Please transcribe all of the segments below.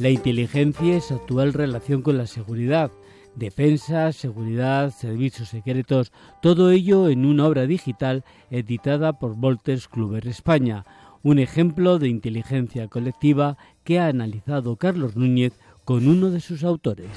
La inteligencia y su actual relación con la seguridad, defensa, seguridad, servicios secretos, todo ello en una obra digital editada por Volters Kluber España, un ejemplo de inteligencia colectiva que ha analizado Carlos Núñez con uno de sus autores.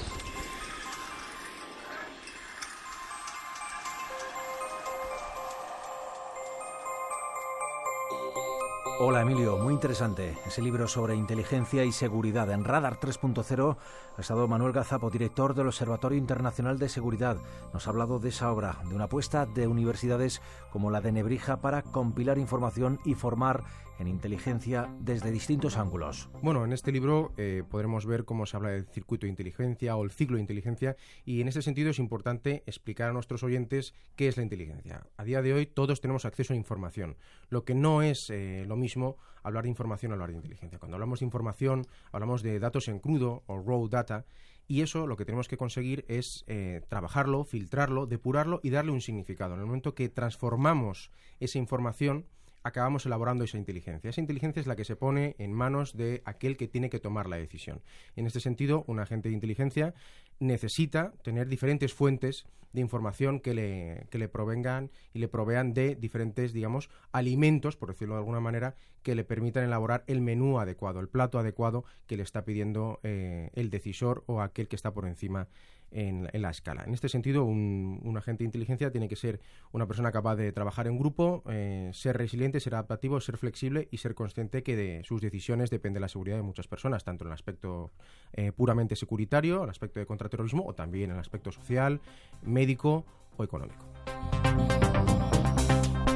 Hola Emilio, muy interesante ese libro sobre inteligencia y seguridad en Radar 3.0. Ha estado Manuel Gazapo, director del Observatorio Internacional de Seguridad. Nos ha hablado de esa obra, de una apuesta de universidades como la de Nebrija para compilar información y formar en inteligencia desde distintos ángulos. Bueno, en este libro eh, podremos ver cómo se habla del circuito de inteligencia o el ciclo de inteligencia y en ese sentido es importante explicar a nuestros oyentes qué es la inteligencia. A día de hoy todos tenemos acceso a información, lo que no es eh, lo mismo hablar de información o hablar de inteligencia. Cuando hablamos de información hablamos de datos en crudo o raw data y eso lo que tenemos que conseguir es eh, trabajarlo, filtrarlo, depurarlo y darle un significado. En el momento que transformamos esa información, acabamos elaborando esa inteligencia. Esa inteligencia es la que se pone en manos de aquel que tiene que tomar la decisión. En este sentido, un agente de inteligencia necesita tener diferentes fuentes de información que le, que le provengan y le provean de diferentes, digamos, alimentos, por decirlo de alguna manera, que le permitan elaborar el menú adecuado, el plato adecuado que le está pidiendo eh, el decisor o aquel que está por encima en, la escala. En este sentido, un, agente de inteligencia tiene que ser una persona capaz de trabajar en grupo, eh, ser resiliente, ser adaptativo, ser flexible y ser consciente que de sus decisiones depende la seguridad de muchas personas, tanto en el aspecto eh, puramente securitario, el aspecto de contraterrorismo o también en el aspecto social, médico o económico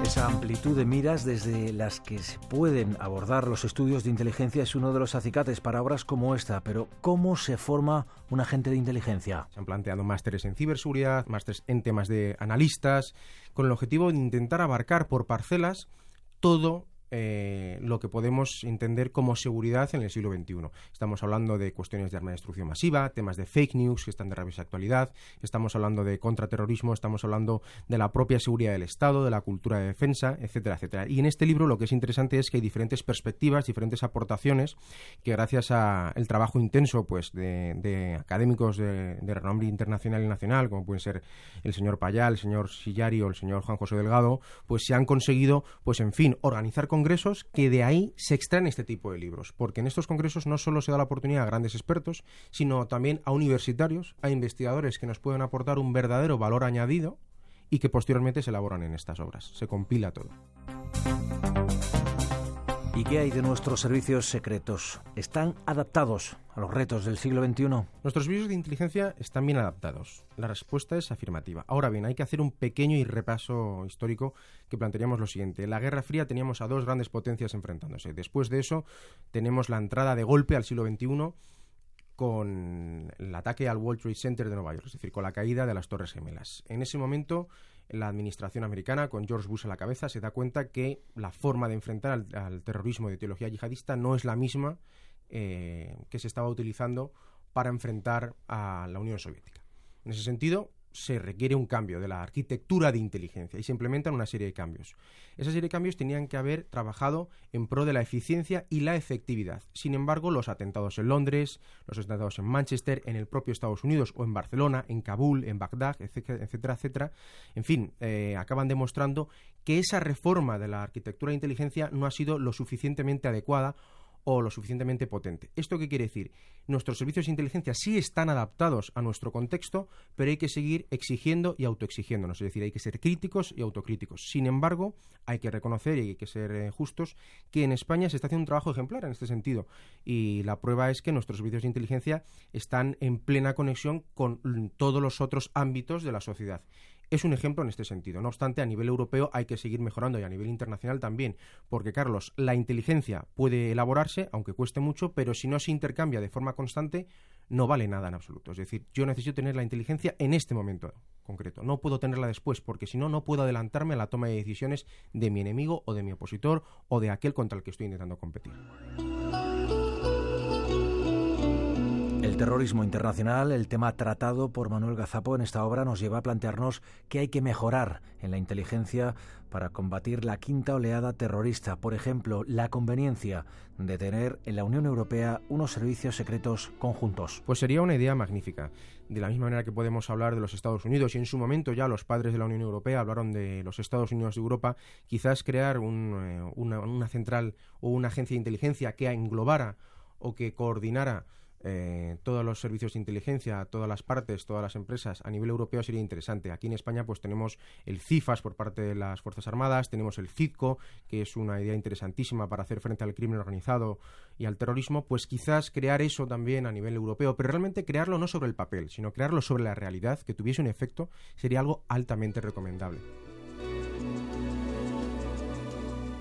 esa amplitud de miras desde las que se pueden abordar los estudios de inteligencia es uno de los acicates para obras como esta, pero ¿cómo se forma un agente de inteligencia? Se han planteado másteres en ciberseguridad, másteres en temas de analistas, con el objetivo de intentar abarcar por parcelas todo eh, lo que podemos entender como seguridad en el siglo XXI. Estamos hablando de cuestiones de arma de destrucción masiva, temas de fake news que están de rabiosa actualidad, estamos hablando de contraterrorismo, estamos hablando de la propia seguridad del Estado, de la cultura de defensa, etcétera, etcétera. Y en este libro lo que es interesante es que hay diferentes perspectivas, diferentes aportaciones que gracias al trabajo intenso pues de, académicos de, renombre internacional y nacional, como pueden ser el señor Payal, el señor Sillari o el señor Juan José Delgado, pues se han conseguido, pues en fin, organizar con congresos que de ahí se extraen este tipo de libros, porque en estos congresos no solo se da la oportunidad a grandes expertos, sino también a universitarios, a investigadores que nos pueden aportar un verdadero valor añadido y que posteriormente se elaboran en estas obras. Se compila todo. ¿Y qué hay de nuestros servicios secretos? ¿Están adaptados a los retos del siglo XXI? Nuestros servicios de inteligencia están bien adaptados. La respuesta es afirmativa. Ahora bien, hay que hacer un pequeño repaso histórico que plantearíamos lo siguiente. En la Guerra Fría teníamos a dos grandes potencias enfrentándose. Después de eso tenemos la entrada de golpe al siglo XXI con el ataque al World Trade Center de Nueva York, es decir, con la caída de las Torres Gemelas. En ese momento la administración americana, con George Bush a la cabeza, se da cuenta que la forma de enfrentar al, terrorismo de teología yihadista no es la misma eh, que se estaba utilizando para enfrentar a la Unión Soviética. En ese sentido, se requiere un cambio de la arquitectura de inteligencia y se implementan una serie de cambios. Esa serie de cambios tenían que haber trabajado en pro de la eficiencia y la efectividad. Sin embargo, los atentados en Londres, los atentados en Manchester, en el propio Estados Unidos o en Barcelona, en Kabul, en Bagdad, etcétera, etcétera, en fin, eh, acaban demostrando que esa reforma de la arquitectura de inteligencia no ha sido lo suficientemente adecuada o lo suficientemente potente. ¿Esto qué quiere decir? Nuestros servicios de inteligencia sí están adaptados a nuestro contexto, pero hay que seguir exigiendo y autoexigiéndonos, es decir, hay que ser críticos y autocríticos. Sin embargo, hay que reconocer y hay que ser eh, justos que en España se está haciendo un trabajo ejemplar en este sentido y la prueba es que nuestros servicios de inteligencia están en plena conexión con todos los otros ámbitos de la sociedad es un ejemplo en este sentido. No obstante, a nivel europeo hay que seguir mejorando y a nivel internacional también, porque Carlos, la inteligencia puede elaborarse, aunque cueste mucho, pero si no se intercambia de forma constante, no vale nada en absoluto. Es decir, yo necesito tener la inteligencia en este momento concreto. No puedo tenerla después, porque si no, no puedo adelantarme a la toma de decisiones de mi enemigo o de mi opositor o de aquel contra el que estoy intentando competir. Terrorismo internacional, el tema tratado por Manuel Gazapo en esta obra, nos lleva a plantearnos que hay que mejorar en la inteligencia para combatir la quinta oleada terrorista. Por ejemplo, la conveniencia de tener en la Unión Europea unos servicios secretos conjuntos. Pues sería una idea magnífica. De la misma manera que podemos hablar de los Estados Unidos y en su momento ya los padres de la Unión Europea hablaron de los Estados Unidos de Europa, quizás crear eh, una central o una agencia de inteligencia que englobara o que coordinara eh, todos los servicios de inteligencia, todas las partes, todas las empresas a nivel europeo sería interesante. Aquí en España pues tenemos el CIFAS por parte de las Fuerzas Armadas, tenemos el CITCO, que es una idea interesantísima para hacer frente al crimen organizado y al terrorismo, pues quizás crear eso también a nivel europeo, pero realmente crearlo no sobre el papel, sino crearlo sobre la realidad, que tuviese un efecto, sería algo altamente recomendable.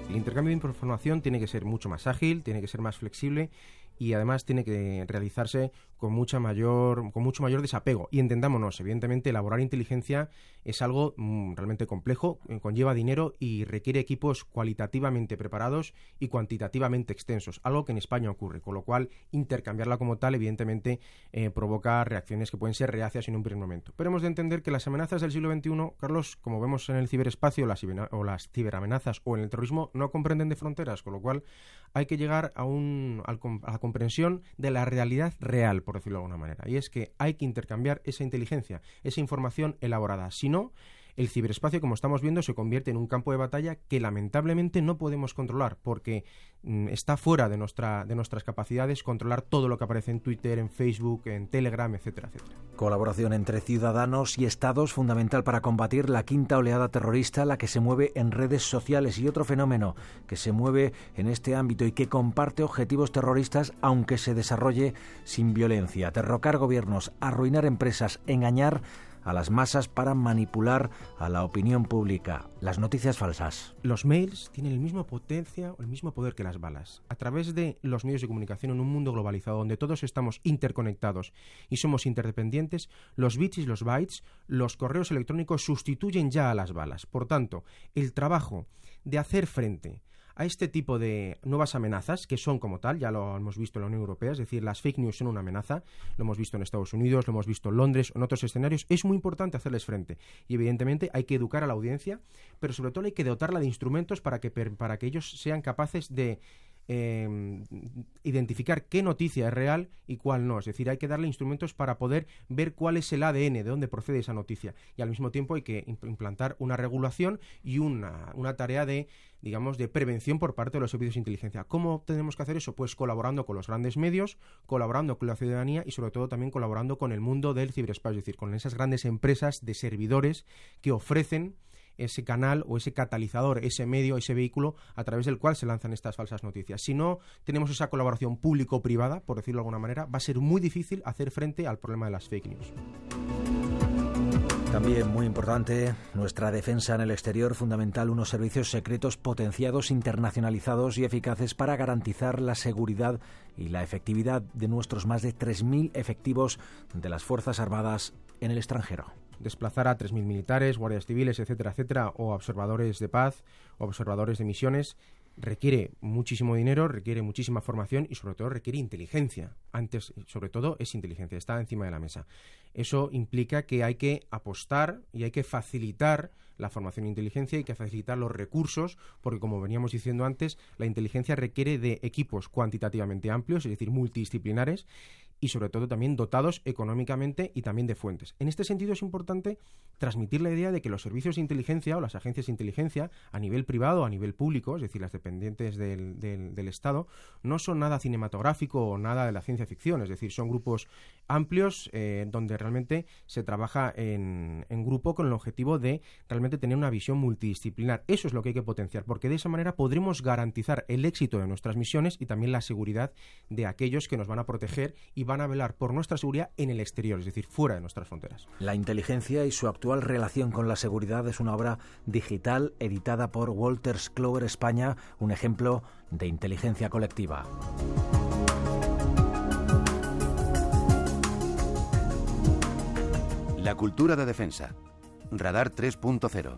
El intercambio de información tiene que ser mucho más ágil, tiene que ser más flexible y además tiene que realizarse con mucha mayor con mucho mayor desapego. Y entendámonos evidentemente elaborar inteligencia es algo mm, realmente complejo eh, conlleva dinero y requiere equipos cualitativamente preparados y cuantitativamente extensos algo que en España ocurre con lo cual intercambiarla como tal evidentemente eh, provoca reacciones que pueden ser reacias en un primer momento. Pero hemos de entender que las amenazas del siglo XXI Carlos como vemos en el ciberespacio las, o las ciberamenazas o en el terrorismo no comprenden de fronteras con lo cual hay que llegar a un a la comprensión de la realidad real por decirlo de alguna manera. Y es que hay que intercambiar esa inteligencia, esa información elaborada. Si no, el ciberespacio, como estamos viendo, se convierte en un campo de batalla que lamentablemente no podemos controlar porque mm, está fuera de, nuestra, de nuestras capacidades controlar todo lo que aparece en Twitter, en Facebook, en Telegram, etcétera, etcétera. Colaboración entre ciudadanos y estados fundamental para combatir la quinta oleada terrorista, la que se mueve en redes sociales y otro fenómeno que se mueve en este ámbito y que comparte objetivos terroristas aunque se desarrolle sin violencia. Terrocar gobiernos, arruinar empresas, engañar a las masas para manipular a la opinión pública. Las noticias falsas. Los mails tienen el mismo potencia o el mismo poder que las balas. A través de los medios de comunicación en un mundo globalizado donde todos estamos interconectados y somos interdependientes, los bits y los bytes, los correos electrónicos sustituyen ya a las balas. Por tanto, el trabajo de hacer frente a este tipo de nuevas amenazas, que son como tal, ya lo hemos visto en la Unión Europea, es decir, las fake news son una amenaza, lo hemos visto en Estados Unidos, lo hemos visto en Londres, en otros escenarios, es muy importante hacerles frente. Y evidentemente hay que educar a la audiencia, pero sobre todo hay que dotarla de instrumentos para que, para que ellos sean capaces de Em, identificar qué noticia es real y cuál no. Es decir, hay que darle instrumentos para poder ver cuál es el ADN, de dónde procede esa noticia. Y al mismo tiempo hay que implantar una regulación y una, una tarea de digamos, de prevención por parte de los servicios de inteligencia. ¿Cómo tenemos que hacer eso? Pues colaborando con los grandes medios, colaborando con la ciudadanía y sobre todo también colaborando con el mundo del ciberespacio, es decir, con esas grandes empresas de servidores que ofrecen ese canal o ese catalizador, ese medio, ese vehículo a través del cual se lanzan estas falsas noticias. Si no tenemos esa colaboración público-privada, por decirlo de alguna manera, va a ser muy difícil hacer frente al problema de las fake news. También muy importante, nuestra defensa en el exterior, fundamental, unos servicios secretos potenciados, internacionalizados y eficaces para garantizar la seguridad y la efectividad de nuestros más de 3.000 efectivos de las Fuerzas Armadas en el extranjero desplazar a 3.000 militares, guardias civiles, etcétera, etcétera, o observadores de paz, observadores de misiones, requiere muchísimo dinero, requiere muchísima formación y sobre todo requiere inteligencia. Antes, sobre todo, es inteligencia, está encima de la mesa. Eso implica que hay que apostar y hay que facilitar la formación en inteligencia, hay que facilitar los recursos, porque como veníamos diciendo antes, la inteligencia requiere de equipos cuantitativamente amplios, es decir, multidisciplinares, y sobre todo también dotados económicamente y también de fuentes. En este sentido es importante transmitir la idea de que los servicios de inteligencia o las agencias de inteligencia a nivel privado a nivel público, es decir, las dependientes del, del, Estado, no son nada cinematográfico o nada de la ciencia ficción, es decir, son grupos amplios eh, donde realmente se trabaja en, en grupo con el objetivo de realmente tener una visión multidisciplinar. Eso es lo que hay que potenciar, porque de esa manera podremos garantizar el éxito de nuestras misiones y también la seguridad de aquellos que nos van a proteger van a velar por nuestra seguridad en el exterior, es decir, fuera de nuestras fronteras. La inteligencia y su actual relación con la seguridad es una obra digital editada por Walters Clover España, un ejemplo de inteligencia colectiva. La cultura de defensa. Radar 3.0.